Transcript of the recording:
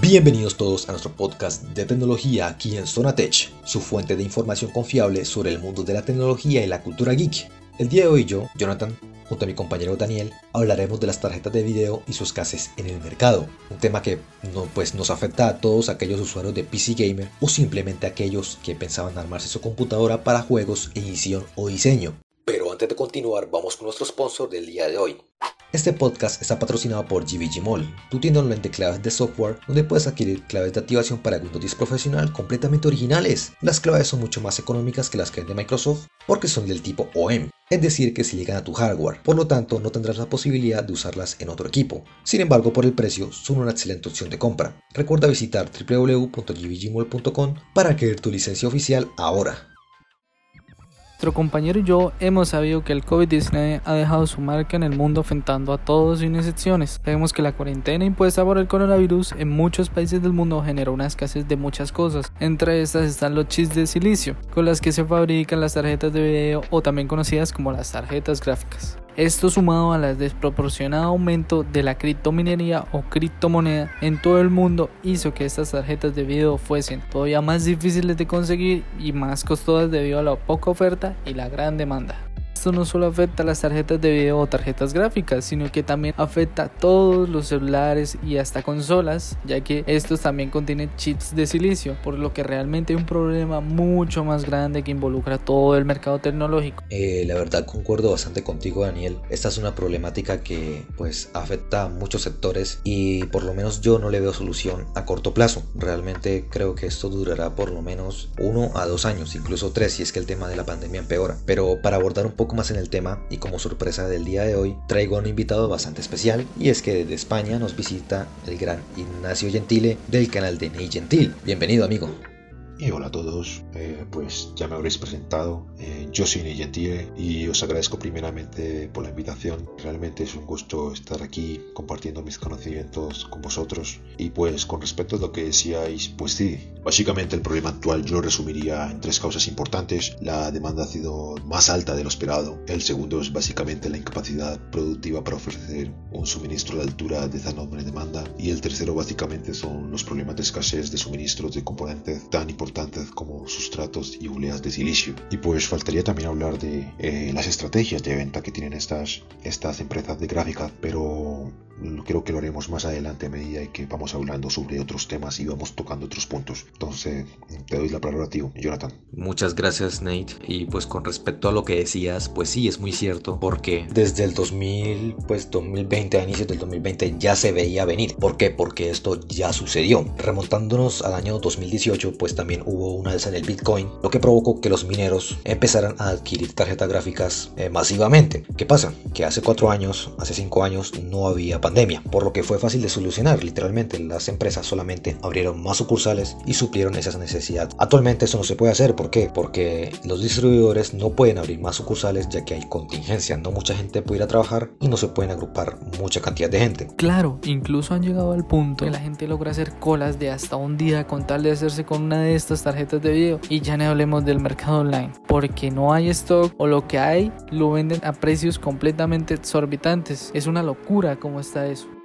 Bienvenidos todos a nuestro podcast de tecnología aquí en Zona Tech, su fuente de información confiable sobre el mundo de la tecnología y la cultura geek. El día de hoy yo, Jonathan, junto a mi compañero Daniel, hablaremos de las tarjetas de video y sus escasez en el mercado, un tema que no, pues, nos afecta a todos aquellos usuarios de PC Gamer o simplemente aquellos que pensaban armarse su computadora para juegos, edición o diseño. Antes de continuar, vamos con nuestro sponsor del día de hoy. Este podcast está patrocinado por GBG Mall, tu tienda online de claves de software donde puedes adquirir claves de activación para Windows 10 Profesional completamente originales. Las claves son mucho más económicas que las que de Microsoft porque son del tipo OEM, es decir que si llegan a tu hardware, por lo tanto no tendrás la posibilidad de usarlas en otro equipo. Sin embargo, por el precio son una excelente opción de compra. Recuerda visitar www.gbgmall.com para adquirir tu licencia oficial ahora. Nuestro compañero y yo hemos sabido que el COVID-19 ha dejado su marca en el mundo afectando a todos sin excepciones. Sabemos que la cuarentena impuesta por el coronavirus en muchos países del mundo generó una escasez de muchas cosas. Entre estas están los chips de silicio, con las que se fabrican las tarjetas de video o también conocidas como las tarjetas gráficas. Esto sumado al desproporcionado aumento de la criptominería o criptomoneda en todo el mundo hizo que estas tarjetas de video fuesen todavía más difíciles de conseguir y más costosas debido a la poca oferta y la gran demanda. Esto no solo afecta a las tarjetas de video o tarjetas gráficas, sino que también afecta a todos los celulares y hasta consolas, ya que estos también contienen chips de silicio, por lo que realmente hay un problema mucho más grande que involucra todo el mercado tecnológico. Eh, la verdad concuerdo bastante contigo Daniel, esta es una problemática que pues afecta a muchos sectores y por lo menos yo no le veo solución a corto plazo, realmente creo que esto durará por lo menos uno a dos años, incluso tres si es que el tema de la pandemia empeora, pero para abordar un poco más en el tema y como sorpresa del día de hoy traigo a un invitado bastante especial y es que desde España nos visita el gran Ignacio Gentile del canal de Ney Gentil. Bienvenido amigo. Y hola a todos, eh, pues ya me habréis presentado, eh, yo soy Gentile y os agradezco primeramente por la invitación, realmente es un gusto estar aquí compartiendo mis conocimientos con vosotros. Y pues con respecto a lo que decíais, pues sí, básicamente el problema actual yo lo resumiría en tres causas importantes, la demanda ha sido más alta de lo esperado, el segundo es básicamente la incapacidad productiva para ofrecer un suministro de altura de esa enorme demanda. Y el tercero básicamente son los problemas de escasez de suministros de componentes tan importantes como sustratos y oleas de silicio. Y pues faltaría también hablar de eh, las estrategias de venta que tienen estas, estas empresas de gráfica, pero creo que lo haremos más adelante a medida que vamos hablando sobre otros temas y vamos tocando otros puntos. Entonces, te doy la palabra a ti, Jonathan. Muchas gracias, Nate. Y pues con respecto a lo que decías, pues sí, es muy cierto, porque desde el 2000, pues 2020, a inicios del 2020, ya se veía venir. ¿Por qué? Porque esto ya sucedió. Remontándonos al año 2018, pues también hubo una alza en el Bitcoin, lo que provocó que los mineros empezaran a adquirir tarjetas gráficas eh, masivamente. ¿Qué pasa? Que hace cuatro años, hace cinco años, no había pandemia, por lo que fue fácil de solucionar. Literalmente, las empresas solamente abrieron más sucursales y suplieron esas necesidades. Actualmente eso no se puede hacer, ¿por qué? Porque los distribuidores no pueden abrir más sucursales ya que hay contingencia, no mucha gente puede ir a trabajar y no se pueden agrupar mucha cantidad de gente. Claro, incluso han llegado al punto que la gente logra hacer colas de hasta un día con tal de hacerse con una de estas tarjetas de video y ya no hablemos del mercado online, porque no hay stock o lo que hay lo venden a precios completamente exorbitantes. Es una locura cómo está eso.